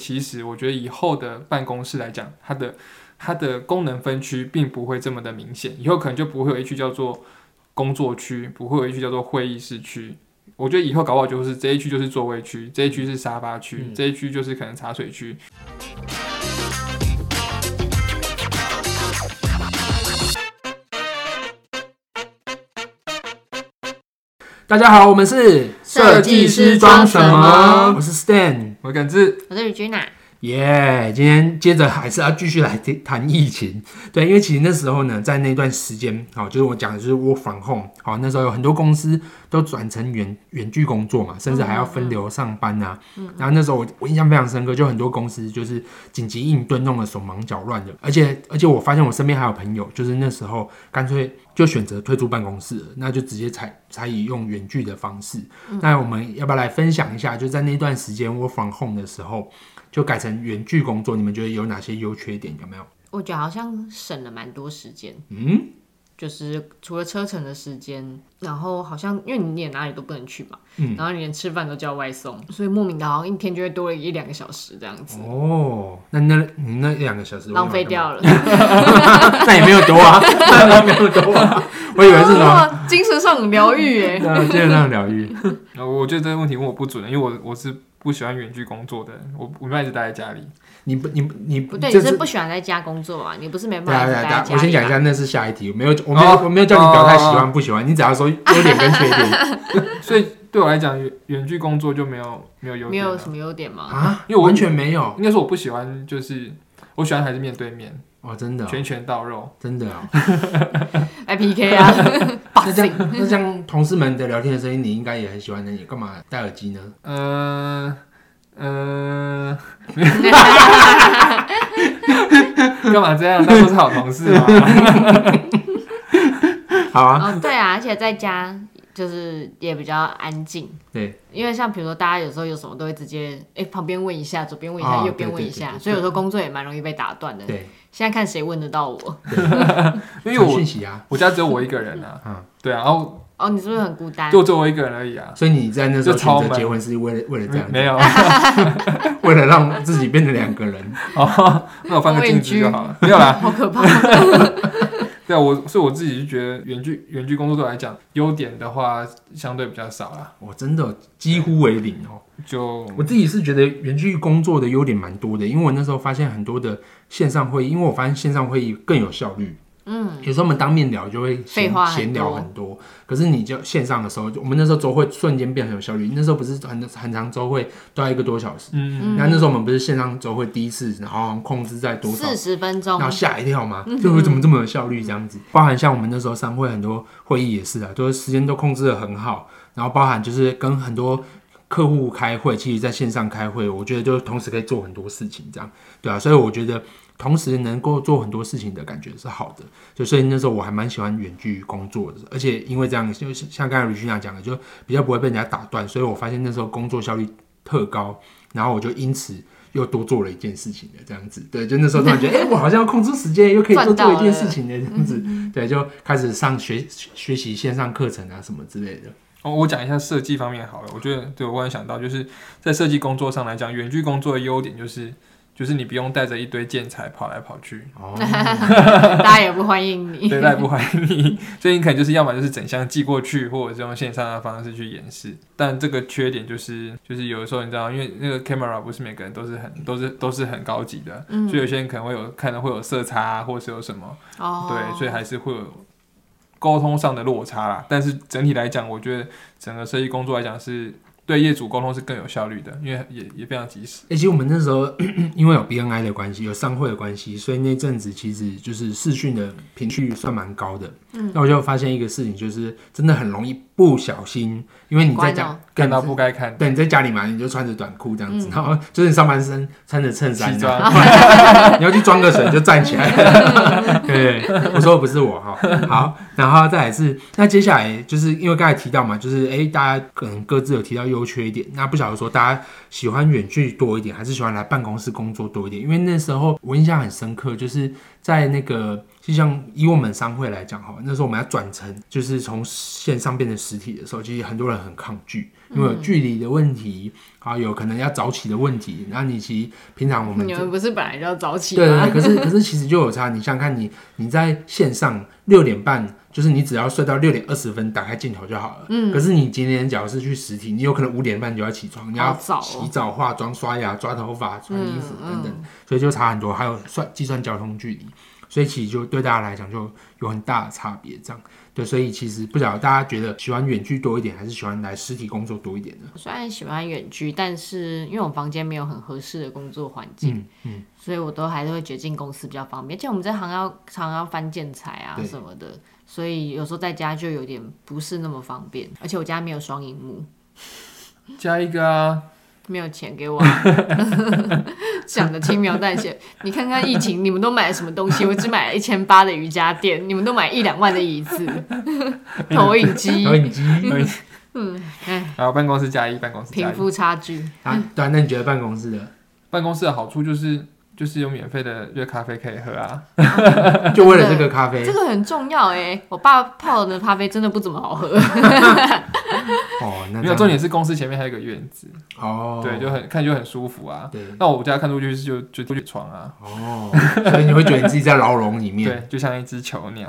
其实我觉得以后的办公室来讲，它的它的功能分区并不会这么的明显，以后可能就不会有一区叫做工作区，不会有一区叫做会议室区。我觉得以后搞不好就是这一区就是座位区，这一区是沙发区，嗯这一区就是可能茶水区。大家好，我们是设计师装什么我是 Stan，我感知我是 Regina，耶今天接着还是要继续来谈疫情。对，因为其实那时候呢，在那段时间，好，就是我讲的就是 work from home，好，那时候有很多公司都转成远远距工作嘛，甚至还要分流上班啊。然后那时候我我印象非常深刻，就很多公司就是紧急应对，弄得手忙脚乱的。而且而且我发现我身边还有朋友，就是那时候干脆就选择退出办公室了，那就直接采采以用远距的方式。那我们要不要来分享一下，就在那段时间 work from home 的时候，就改成远距工作，你们觉得有哪些优缺点？有没有？我觉得好像省了蛮多时间，嗯，就是除了车程的时间，然后好像因为你也哪里都不能去嘛，嗯然后你连吃饭都叫外送，所以莫名的好像一天就会多了一两个小时这样子，哦，那那你那两个小时浪费掉了，那也没有多啊，那也没有多啊，我以为是什么？哇精神上很疗愈耶。对啊，精神上疗愈。呃，我觉得这个问题问我不准，因为我我是不喜欢远距工作的人，我我一直待在家里。你不，你不你不对，你是不喜欢在家工作啊？你不是没办法在家我先讲一下，那是下一题，我没有我没有、哦我没有叫你表态喜欢不喜欢，你只要说优点跟缺点 所以对我来讲，远远距工作就没有没有优没有什么优点吗？啊，因为我完全没有应该说我不喜欢，就是我喜欢还是面对面，哦，真的哦、拳拳到肉。真的哦。来 PK 啊！那这样那这样同事们的聊天的声音，你应该也很喜欢，那你干嘛戴耳机呢？嗯嗯，干嘛这样？那都是好同事嘛。好啊，哦，对啊，而且在家就是也比较安静。对，因为像比如说，大家有时候有什么都会直接哎、旁边问一下，左边问一下，啊右边问一下，所以有时候工作也蛮容易被打断的。对，现在看谁问得到我？传 因为我讯息啊，我家只有我一个人啊。嗯，对啊，然后哦，你是不是很孤单？就只有我一个人而已啊，所以你在那时候选择结婚是为了为了这样，没有，为了让自己变成两个人。哦，那我放个镜子就好了，没有啦，好可怕！对啊，我所以我自己就觉得远距远距工作对我来讲，优点的话相对比较少啦，我真的几乎为零哦。就我自己是觉得远距工作的优点蛮多的，因为我那时候发现很多的线上会议，因为我发现线上会议更有效率。嗯，有时候我们当面聊就会闲闲聊很多，可是你就线上的时候，我们那时候周会瞬间变很有效率。那时候不是很很长周会都要一个多小时，嗯，然后那时候我们不是线上周会第一次，然后控制在多少？四十分钟。然后吓一跳嘛，就会怎么这么有效率这样子？包含像我们那时候商会很多会议也是啊，都是时间都控制的很好，然后包含就是跟很多客户开会，其实在线上开会，我觉得就同时可以做很多事情，这样。对啊，所以我觉得同时能够做很多事情的感觉是好的，就所以那时候我还蛮喜欢远距工作的，而且因为这样，就是像刚才吕俊雅讲的，就比较不会被人家打断，所以我发现那时候工作效率特高，然后我就因此。又多做了一件事情的这样子，对，就那时候突然觉得，哎、我好像要控制时间，又可以多做一件事情的这样子，对，就开始上学学习线上课程啊什么之类的。哦，我讲一下设计方面好了。我觉得，对我忽然想到，就是在设计工作上来讲，远距工作的优点就是，就是你不用带着一堆建材跑来跑去，哦，大家也不欢迎你。对，大家也不欢迎你，所以你可能就是要么就是整箱寄过去，或者是用线上的方式去演示。但这个缺点就是，就是有的时候你知道，因为那个 camera 不是每个人都是很都是都是很高级的，所以有些人可能会有看到会有色差、啊，或是有什么，哦，对，所以还是会有沟通上的落差啦。但是整体来讲，我觉得整个设计工作来讲是对业主沟通是更有效率的，因为也也非常及时。欸，其实我们那时候 因为有 BNI 的关系，有商会的关系，所以那阵子其实就是视讯的频率算蛮高的。嗯，那我就发现一个事情，就是真的很容易不小心，因为你在家看到不该看，对，你在家里嘛，你就穿着短裤这样子，然后就是你上半身穿着衬衫西，装，你要去装个水就站起来。对，我说的不是我哈。好，然后再来是，那接下来就是因为刚才提到嘛，就是哎、大家可能各自有提到优缺点。那不晓得说大家喜欢远距多一点，还是喜欢来办公室工作多一点？因为那时候我印象很深刻，就是在那个就像以我们商会来讲哈，那时候我们要转成就是从线上变成实体的时候，其实很多人很抗拒，因为有距离的问题，啊，有可能要早起的问题。那你其实平常我们你们不是本来就要早起对对可是可是其实就有差。你想想看你你在线上六点半，就是你只要睡到六点二十分，打开镜头就好了。嗯。可是你今天假如是去实体，你有可能五点半就要起床，你要洗澡、化妆、刷牙、抓头发、穿衣服嗯等等，所以就差很多。还有算计算交通距离，所以其实就对大家来讲就有很大的差别。这样对，所以其实不晓得大家觉得喜欢远距多一点，还是喜欢来实体工作多一点呢？虽然喜欢远距，但是因为我房间没有很合适的工作环境，嗯所以我都还是会觉得进公司比较方便。而且我们这行要常常要翻建材啊什么的，所以有时候在家就有点不是那么方便。而且我家没有双荧幕，加一个啊，没有钱给我、啊，讲的轻描淡写。你看看疫情，你们都买了什么东西？我只买了一千八的瑜伽垫，你们都买一两万的椅子、投影机 投，影机嗯，哎，然后办公室加一，办公室。贫富差距。啊，对啊，那你觉得办公室的办公室的好处就是就是有免费的热咖啡可以喝啊。就为了这个咖啡这个很重要哎，我爸泡的咖啡真的不怎么好喝。哦，那没有重点是公司前面还有一个院子，哦，对，就很看就很舒服啊。对那我家看出去是就就就床啊，哦，所以你会觉得你自己在牢笼里面。对，就像一只囚鸟，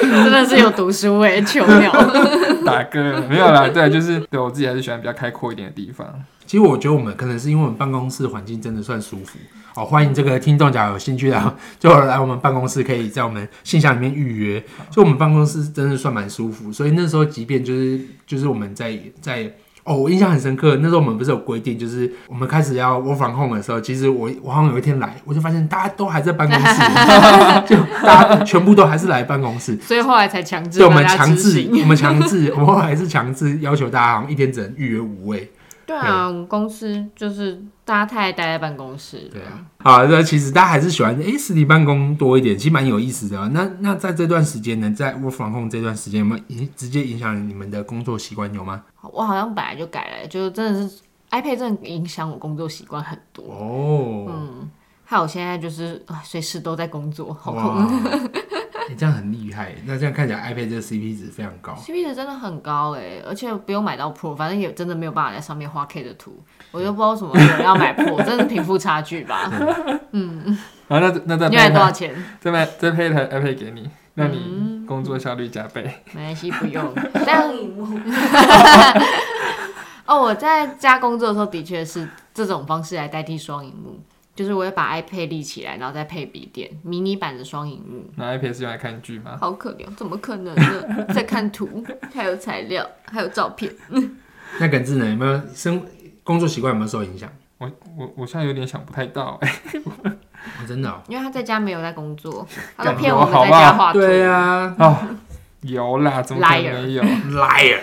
真的是有读书哎，囚鸟。大哥没有啦，对，就是对我自己还是喜欢比较开阔一点的地方。其实我觉得我们可能是因为我们办公室环境真的算舒服。好，欢迎这个听众，假如有兴趣的，就来我们办公室，可以在我们信箱里面预约。就我们办公室真的算蛮舒服，所以那时候即便就是就是我们在在哦，我印象很深刻，那时候我们不是有规定，就是我们开始要 work from home 的时候，其实我我好像有一天来，我就发现大家都还在办公室，就大家全部都还是来办公室。所以后来才强制对，我们强制，我们强制，我们后来是强制要求大家好像一天只能预约五位。对啊，我们公司就是大家太爱待在办公室。对啊，好，那其实大家还是喜欢诶实体办公多一点，其实蛮有意思的啊、那那在这段时间呢，在 work from home 这段时间，有没有影直接影响你们的工作习惯有吗？我好像本来就改了，就真的是 iPad 真的影响我工作习惯很多。哦，嗯，还有现在就是啊，随时都在工作，好哇痛。诶 这样很厉害。那这样看起来 iPad 这个 CP 值非常高。CP 值真的很高哎，而且不用买到 Pro，反正也真的没有办法在上面画 K 的图，我就不知道为什么有人要买 Pro，真的是贫富差距吧？然后那那再你买多少钱？再买再配一台 iPad 给你，让你嗯工作效率加倍。没关系，不用。但 哦，我在家工作的时候，的确是这种方式来代替双荧幕，就是我会把 iPad 立起来，然后再配笔电，迷你版的双荧幕。那 iPad 是用来看剧吗？好可怜，怎么可能呢？在看图，还有材料，还有照片。那耿志呢，有没有生工作习惯有没有受影响？我我我现在有点想不太到，哎，哦，真的、哦。因为他在家没有在工作，他都干骗我们在家画图。对啊哦，有啦，怎么可能没有？，liar，liar。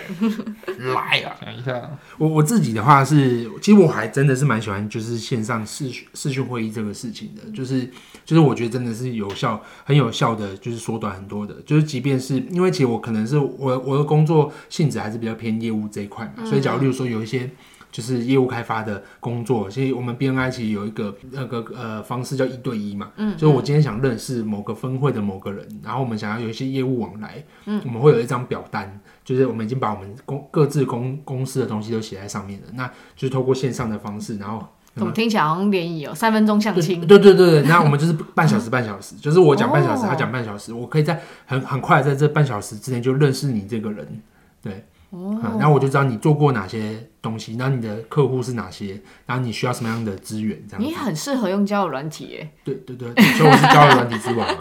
想一下，我我自己的话是，其实我还真的是蛮喜欢就是线上视讯视讯会议这个事情的，就是就是我觉得真的是有效，很有效的，就是缩短很多的，就是即便是因为其实我可能是我我的工作性质还是比较偏业务这一块嘛，所以假如例如说有一些。就是业务开发的工作，其实我们 BNI 其实有一个那个呃方式叫一对一嘛，嗯，就是我今天想认识某个分会的某个人，然后我们想要有一些业务往来，嗯，我们会有一张表单，就是我们已经把我们公各自公公司的东西都写在上面了，那就是透过线上的方式，然后怎么听起来好像联谊哦？三分钟相亲。对对对对，那我们就是半小时半小时，就是我讲半小时，哦他讲半小时，我可以在很很快在这半小时之内就认识你这个人，对，哦嗯，然后我就知道你做过哪些东西，然后你的客户是哪些，然后你需要什么样的资源，这样。你很适合用交友软体耶。对对对，所以我是交友软体之王嘛。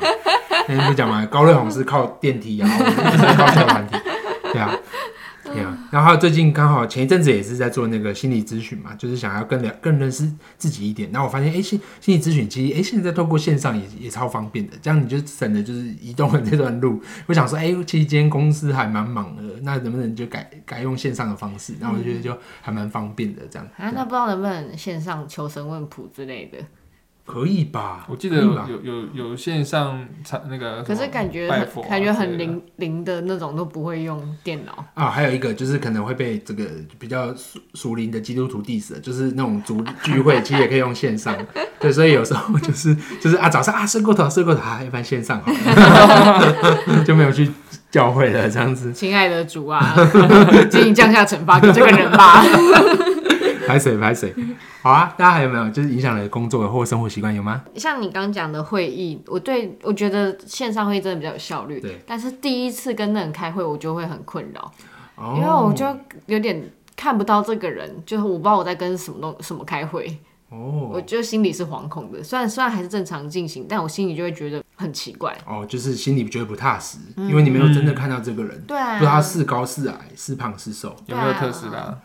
那 天不讲嘛，高瑞红是靠电梯啊，我是靠交友软体，对啊。对啊，然后最近刚好前一阵子也是在做那个心理咨询嘛，就是想要更了更认识自己一点。然后我发现，哎，心心理咨询其实，哎，现在透过线上也也超方便的，这样你就省了就是移动的这段路。我想说，哎，其实今天公司还蛮忙的，那能不能就改改用线上的方式？然后我觉得就还蛮方便的这样。啊，那不知道能不能线上求神问卜之类的？可以吧？我记得有有有有线上参那个可是感觉感觉很灵灵的那种都不会用电脑。啊，还有一个就是可能会被这个比较属属灵的基督徒 diss，就是那种族聚会，其实也可以用线上。对，所以有时候就是 就是啊，早上啊睡过头睡过头，啊，一般线上好了，就没有去教会了这样子。亲爱的主啊，请你降下惩罚给这个人吧。拍谁拍谁？好啊，大家还有没有就是影响了工作或生活习惯有吗？像你刚讲的会议，我对我觉得线上会议真的比较有效率。对，但是第一次跟那人开会，我就会很困扰，哦因为我就有点看不到这个人，就是我不知道我在跟什么东什么开会，哦我哦就心里是惶恐的。虽然虽然还是正常进行，但我心里就会觉得很奇怪。哦，就是心里觉得不踏实，因为你没有真的看到这个人，对啊，不知道他是高是矮是胖是瘦。有没有特斯拉？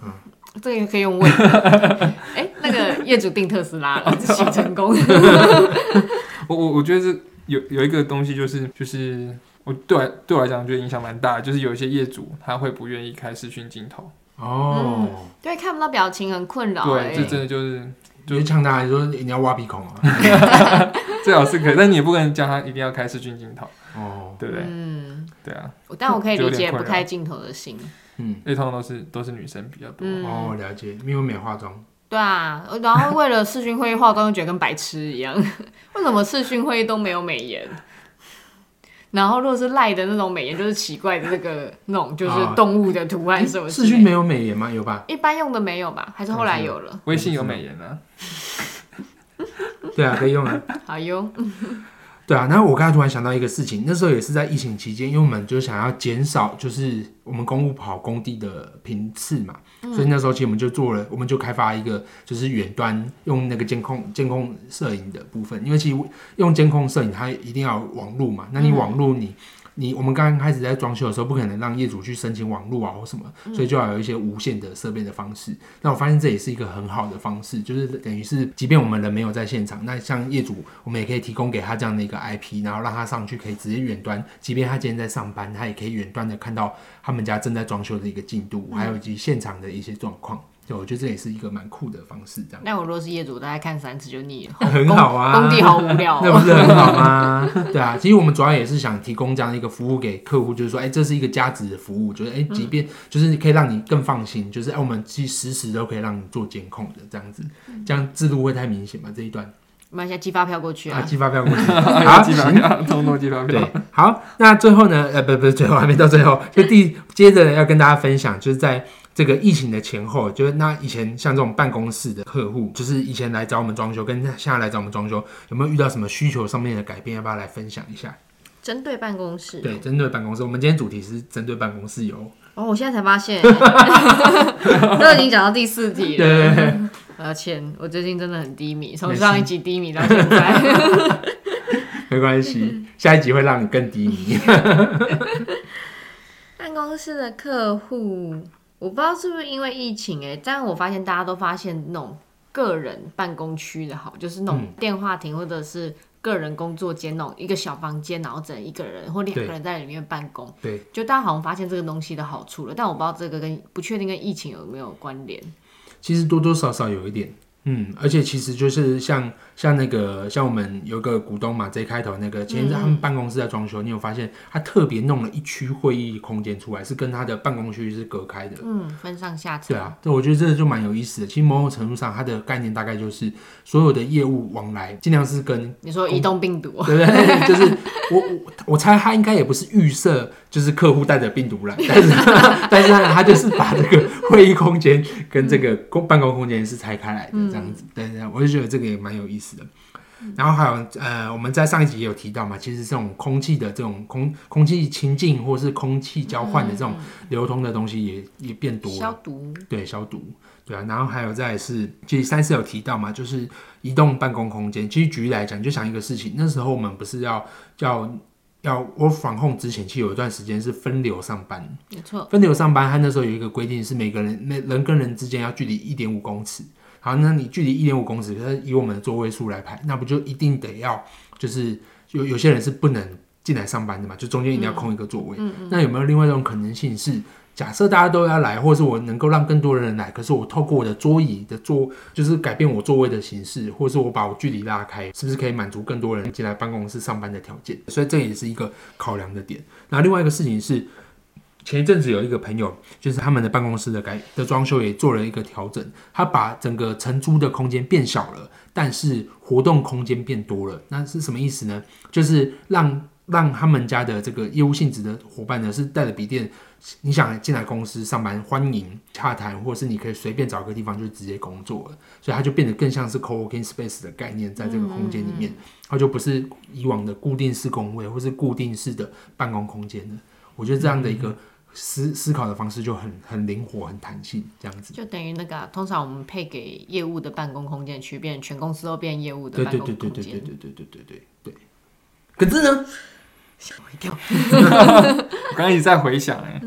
这个也可以用问。哎、那个业主订特斯拉了，起成功。我我我觉得是有有一个东西就是就是我对我来对我来讲，觉得影响蛮大的，就是有一些业主他会不愿意开视讯镜头，哦，对，看不到表情很困扰、哎对，这真的就是就呛他你说你要挖鼻孔啊。最好是可以，但你也不可能叫他一定要开视讯镜头，哦，对不对？嗯，对啊，但我可以理解不开镜头的心。嗯，因为通常都是都是女生比较多。嗯，哦，了解，因为没化妆。对啊，然后为了视讯会议化妆，又觉得跟白痴一样。为什么视讯会议都没有美颜？然后如果是赖的那种美颜，就是奇怪的那个 那种，就是啊动物的图案什么之类的。视讯没有美颜吗？有吧？一般用的没有吧？还是后来有了？微信有美颜啊，对啊，可以用啊。好用。对啊，然后我刚才突然想到一个事情，那时候也是在疫情期间，因为我们就想要减少就是我们公务跑工地的频次嘛，所以那时候其实我们就做了，我们就开发一个就是远端用那个监控监控摄影的部分，因为其实用监控摄影它一定要有网络嘛，那你网络你。你我们刚刚开始在装修的时候，不可能让业主去申请网络啊或什么，所以就要有一些无线的设备的方式。那我发现这也是一个很好的方式，就是等于是，即便我们人没有在现场，那像业主，我们也可以提供给他这样的一个 IP，然后让他上去可以直接远端，即便他今天在上班，他也可以远端的看到他们家正在装修的一个进度，还有以及现场的一些状况。对，我觉得这也是一个蛮酷的方式，这样那我如果是业主，大概看三次就腻了。很好啊。工地好无聊、那不哦。是很好吗？对啊，其实我们主要也是想提供这样一个服务给客户，就是说，哎、这是一个价值的服务，就是哎、即便就是可以让你更放心，就是哎、我们其实时时都可以让你做监控的这样子，这样制度会太明显吗？这一段我们现在寄发票过去啊，啊。寄发票过去，有 好，寄发行。票，通通寄发票对。，好，那最后呢？呃，不，不是最后，还没到最后，就第接着要跟大家分享，就是在这个疫情的前后，就是那以前像这种办公室的客户，就是以前来找我们装修，跟现在来找我们装修，有没有遇到什么需求上面的改变？要不要来分享一下？针对办公室。对，针对办公室，我们今天主题是针对办公室有，哦，我现在才发现，都已经讲到第四题了。对对对抱歉，我最近真的很低迷，从上一集低迷到现在。没关系，下一集会让你更低迷。办公室的客户，我不知道是不是因为疫情哎、但我发现大家都发现那种个人办公区的好，就是那种嗯电话亭或者是个人工作间那种一个小房间，然后只能一个人或两个人在里面办公。对，就大家好像发现这个东西的好处了，但我不知道这个跟不确定跟疫情有没有关联。其实多多少少有一点，嗯，而且其实就是像像那个像我们有个股东嘛，J 开头那个，前阵他们办公室在装修，你有发现他特别弄了一区会议空间出来，是跟他的办公区是隔开的。嗯，分上下层。对啊，对，我觉得这个就蛮有意思的。其实某种程度上，它的概念大概就是所有的业务往来，尽量是跟你说移动病毒，对不对？就是我我我猜他应该也不是预设，就是客户带着病毒来，但是但是他就是把这个会议空间跟这个公办公空间是拆开来的这样子。对对，我就觉得这个也蛮有意思的。然后还有呃，我们在上一集也有提到嘛，其实这种空气的这种空空气清净或是空气交换的这种流通的东西也也变多了。消毒。对，消毒，对啊，然后还有再是，其实三次有提到嘛，就是移动办公空间。其实举例来讲，就想一个事情，那时候我们不是要要要 work from home 之前，其实有一段时间是分流上班。没错，分流上班，他那时候有一个规定是每个人每人跟人之间要距离一点五公尺。好，那你距离一点五公尺，可是以我们的座位数来排，那不就一定得要就是有有些人是不能进来上班的嘛，就中间一定要空一个座位。那有没有另外一种可能性是，假设大家都要来，或者是我能够让更多人来，可是我透过我的桌椅的座，就是改变我座位的形式，或者是我把我距离拉开，是不是可以满足更多人进来办公室上班的条件？所以这也是一个考量的点。那另外一个事情是。前一阵子有一个朋友，就是他们的办公室的改的装修也做了一个调整，他把整个承租的空间变小了，但是活动空间变多了。那是什么意思呢？就是让让他们家的这个业务性质的伙伴呢，是带着笔电，你想进来公司上班，欢迎洽谈，或者是你可以随便找个地方就直接工作了，所以它就变得更像是 co-working space 的概念，在这个空间里面，它就不是以往的固定式工位或是固定式的办公空间了。我觉得这样的一个。思思考的方式就很很灵活、很弹性，这样子就等于那个通常我们配给业务的办公空间区，变全公司都变业务的办公空间。对对对对对对对对对对对。可是呢，吓我一跳。我刚刚一直在回想，哎，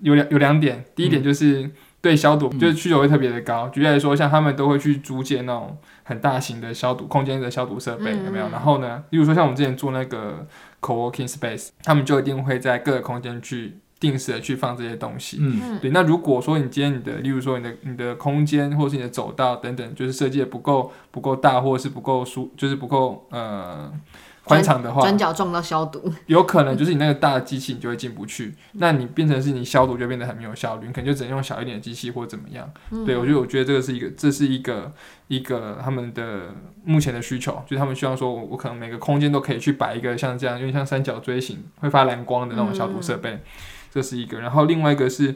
有两有两点，第一点就是对消毒，就是需求会特别的高。举例来说，像他们都会去租借那种很大型的消毒空间的消毒设备，有没有？然后呢，例如说像我们之前做那个 co-working space，他们就一定会在各个空间去。定时的去放这些东西，嗯，对。那如果说你今天你的，例如说你的你的空间或是你的走道等等，就是设计的不够不够大，或者是不够舒，就是不够呃宽敞的话，转角撞到消毒，有可能就是你那个大的机器你就会进不去，那你变成是你消毒就变得很没有效率，你可能就只能用小一点的机器或怎么样。对我觉得我觉得这个是一个这是一个一个他们的目前的需求，就是他们希望说我我可能每个空间都可以去摆一个像这样，因为像三角锥形会发蓝光的那种消毒设备。这是一个，然后另外一个是，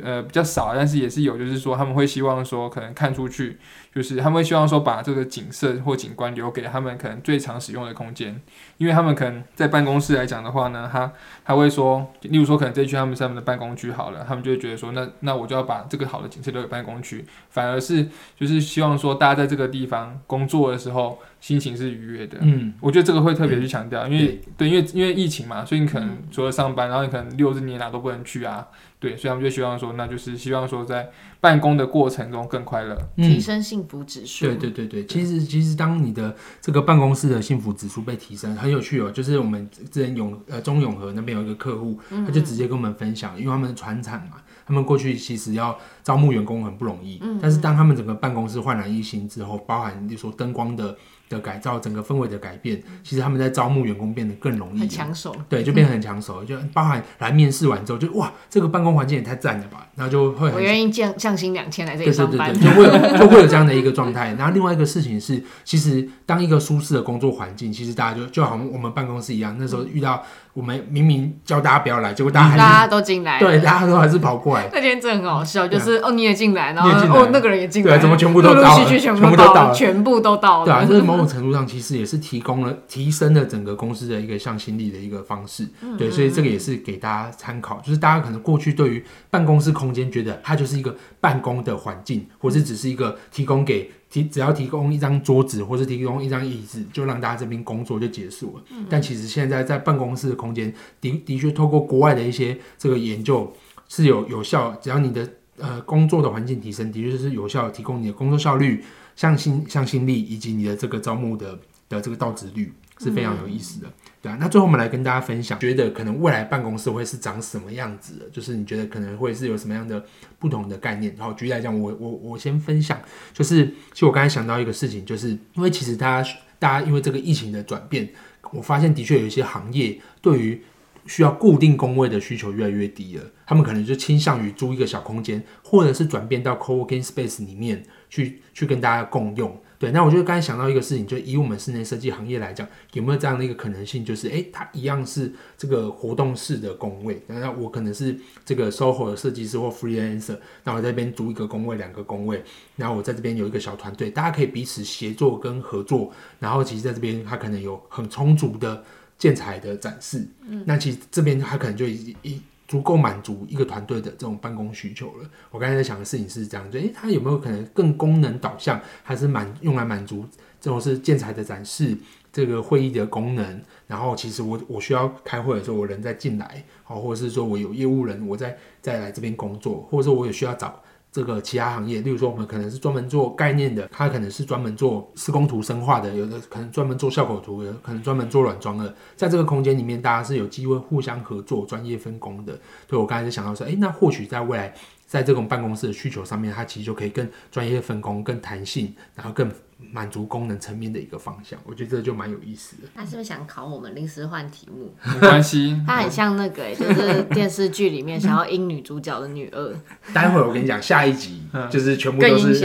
呃，比较少，但是也是有，就是说他们会希望说，可能看出去，就是他们会希望说，把这个景色或景观留给他们可能最常使用的空间，因为他们可能在办公室来讲的话呢，他他会说，例如说可能这一区他们是他们的办公区好了，他们就会觉得说，那那我就要把这个好的景色留给办公区，反而是就是希望说，大家在这个地方工作的时候。心情是愉悦的，嗯，我觉得这个会特别去强调，因为对，因为因为疫情嘛，所以你可能除了上班，然后你可能六日你也哪都不能去啊，对，所以他们就希望说，那就是希望说在办公的过程中更快乐，提升幸福指数。对对对对，其实其实当你的这个办公室的幸福指数被提升，很有趣哦。就是我们之前永呃中永和那边有一个客户，他就直接跟我们分享，因为他们是船厂嘛，他们过去其实要招募员工很不容易，但是当他们整个办公室焕然一新之后，包含就说灯光的。的改造，整个氛围的改变，其实他们在招募员工变得更容易，很抢手。对，就变得很抢手，就包含来面试完之后，就哇，这个办公环境也太赞了吧，然后就会我愿意降降薪两千来这里上班，就会有就会有这样的一个状态。然后另外一个事情是，其实当一个舒适的工作环境，其实大家就就好像我们办公室一样，那时候遇到。我们明明叫大家不要来，结果大家还大家都进来，对，大家都还是跑过来。那天真的很好笑，就是哦，你也进来，然后哦，那个人也进来，对，怎么全部都到了？全部都到了，全部都到了。对啊，这是某种程度上其实也是提供了、提升了整个公司的一个向心力的一个方式。对，所以这个也是给大家参考，就是大家可能过去对于办公室空间觉得它就是一个办公的环境，或是只是一个提供给。提只要提供一张桌子，或者提供一张椅子，就让大家这边工作就结束了。但其实现在在办公室的空间，的的确透过国外的一些这个研究是有有效。只要你的呃工作的环境提升，的确是有效提供你的工作效率、向心向心力以及你的这个招募的的这个到职率是非常有意思的。对啊，那最后我们来跟大家分享，觉得可能未来办公室会是长什么样子的？就是你觉得可能会是有什么样的不同的概念？然后举例来讲，我我我先分享，就是其实我刚才想到一个事情，就是因为其实大家大家因为这个疫情的转变，我发现的确有一些行业对于需要固定工位的需求越来越低了，他们可能就倾向于租一个小空间，或者是转变到 co-working space 里面去去跟大家共用。对，那我就刚才想到一个事情，就以我们室内设计行业来讲，有没有这样的一个可能性，就是诶，它一样是这个活动式的工位，那我可能是这个 SOHO 的设计师或 freelancer，那我在这边租一个工位、两个工位，然后我在这边有一个小团队，大家可以彼此协作跟合作，然后其实在这边它可能有很充足的建材的展示，嗯，那其实这边它可能就已一。足够满足一个团队的这种办公需求了。我刚才在想的事情是这样，就诶，它有没有可能更功能导向，还是满用来满足这种是建材的展示，这个会议的功能？然后其实我我需要开会的时候，我人再进来，好，或者是说我有业务人，我再再来这边工作，或者说我也需要找这个其他行业，例如说我们可能是专门做概念的，他可能是专门做施工图深化的，有的可能专门做效果图，有的可能专门做软装的，在这个空间里面，大家是有机会互相合作、专业分工的。对我刚才就想到说，哎，那或许在未来，在这种办公室的需求上面，它其实就可以更专业分工、更弹性，然后更满足功能层面的一个方向。我觉得这就蛮有意思的。他是不是想考我们临时换题目？没关系，他很像那个、欸，就是电视剧里面想要阴女主角的女二，待会儿我跟你讲，下一集 嗯就是全部更都是。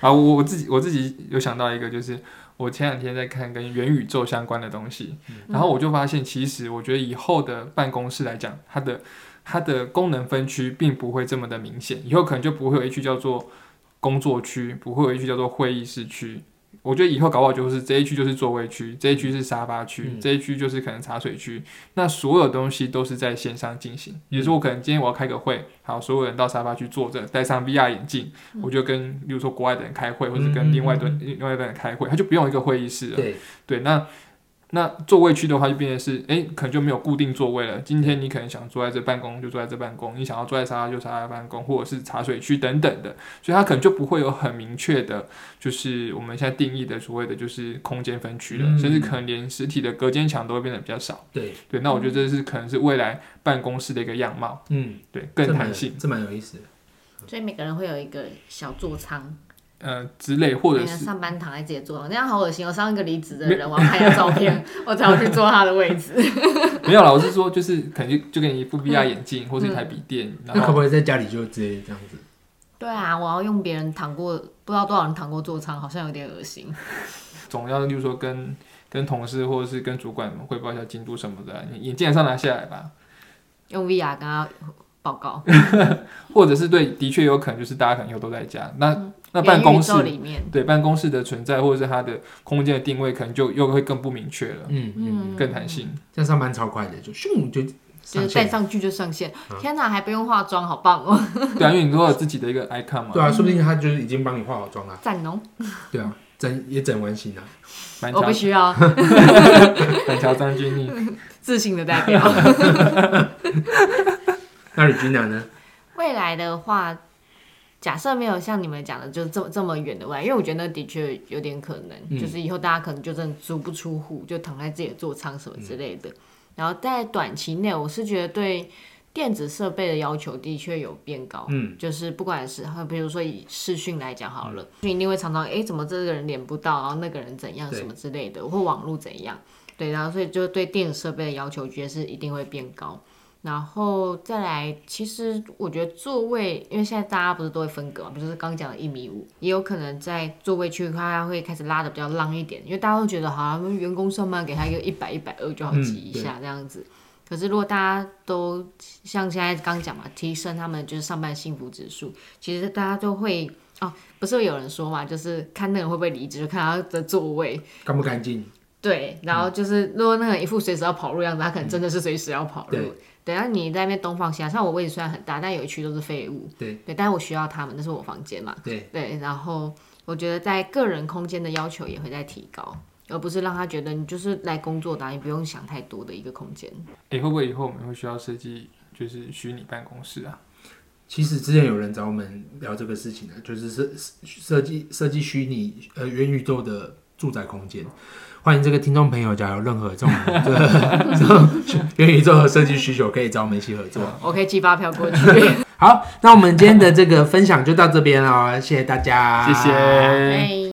啊，我我自己我自己有想到一个，就是我前两天在看跟元宇宙相关的东西，然后我就发现，其实我觉得以后的办公室来讲，它的它的功能分区并不会这么的明显，以后可能就不会有一区叫做工作区，不会有一区叫做会议室区。我觉得以后搞不好就是这一区就是座位区，这一区是沙发区，嗯这一区就是可能茶水区。那所有东西都是在线上进行。也就是说，我可能今天我要开个会，好，所有人到沙发去坐着，戴上 VR 眼镜，我就跟，比如说国外的人开会，或者跟另外的另外的人开会，他就不用一个会议室了。对，对，那那座位区的话，就变成是，哎，可能就没有固定座位了。今天你可能想坐在这办公，就坐在这办公；你想要坐在沙发就沙发办公，或者是茶水区等等的。所以它可能就不会有很明确的，就是我们现在定义的所谓的就是空间分区了，嗯。甚至可能连实体的隔间墙都会变得比较少。对，对，那我觉得这是可能是未来办公室的一个样貌，嗯，对，更弹性，这蛮有意思的。所以每个人会有一个小座舱，呃之类，或者是上班躺在自己的座上，那样好恶心。我上一个离职的人，我要拍一下照片，我才要去坐他的位置。没有啦，我是说就是可能就就给你一副 VR 眼镜或是一台笔电，然后那可不可以在家里就直接这样子？对啊，我要用别人躺过，不知道多少人躺过座舱，好像有点恶心。总要就是说跟跟同事或者是跟主管汇报一下进度什么的，你眼镜还是要拿下来吧。用 VR 跟他报告。或者是对，的确有可能就是大家可能又都在家，那、那办公室里面，对办公室的存在或者是它的空间的定位，可能就又会更不明确了，嗯嗯，更弹性。这样上班超快的，就咻就就是上线戴上去就上线。天哪，还不用化妆，好棒哦！对啊，因为你都有自己的一个 icon 嘛，对啊，说不定他就是已经帮你化好妆了。赞哦，对啊，整也整完型了。我不需要 板桥张钧甯，自信的代表。那吕君娜呢？未来的话，假设没有像你们讲的，就这么这么远的未来，因为我觉得那的确有点可能，嗯就是以后大家可能就真的足不出户，就躺在自己的座舱什么之类的。然后在短期内，我是觉得对电子设备的要求的确有变高。嗯，就是不管是比如说以视讯来讲好了，就一定会常常哎、诶怎么这个人连不到，然后那个人怎样什么之类的，或网络怎样，对，然后所以就对电子设备的要求，觉得是一定会变高。然后再来，其实我觉得座位，因为现在大家不是都会分隔嘛，比如是刚讲的一米五，也有可能在座位区它会开始拉的比较浪一点，因为大家都觉得好像员工上班给他一个一百一百二就好嗯挤一下这样子。可是如果大家都像现在刚讲嘛，提升他们就是上班幸福指数，其实大家都会哦，不是有人说嘛，就是看那个人会不会离职，就看他的座位。干不干净？对，然后就是如果那个人一副随时要跑路样子，他可能真的是随时要跑路。对等下你在那边东放西放，像我位置虽然很大，但有一区都是废物。对对，但是我需要他们，那是我房间嘛。对，对，然后我觉得在个人空间的要求也会在提高，而不是让他觉得你就是来工作的啊、你不用想太多的一个空间。诶，会不会以后我们会需要设计就是虚拟办公室啊？其实之前有人找我们聊这个事情呢，就是设设计设计虚拟呃元宇宙的住宅空间。欢迎这个听众朋友，假如有任何这种这 个这种元宇宙的设计需求，可以找我们一起合作。我可以寄发票过去。好，那我们今天的这个分享就到这边了，谢谢大家，谢谢。哎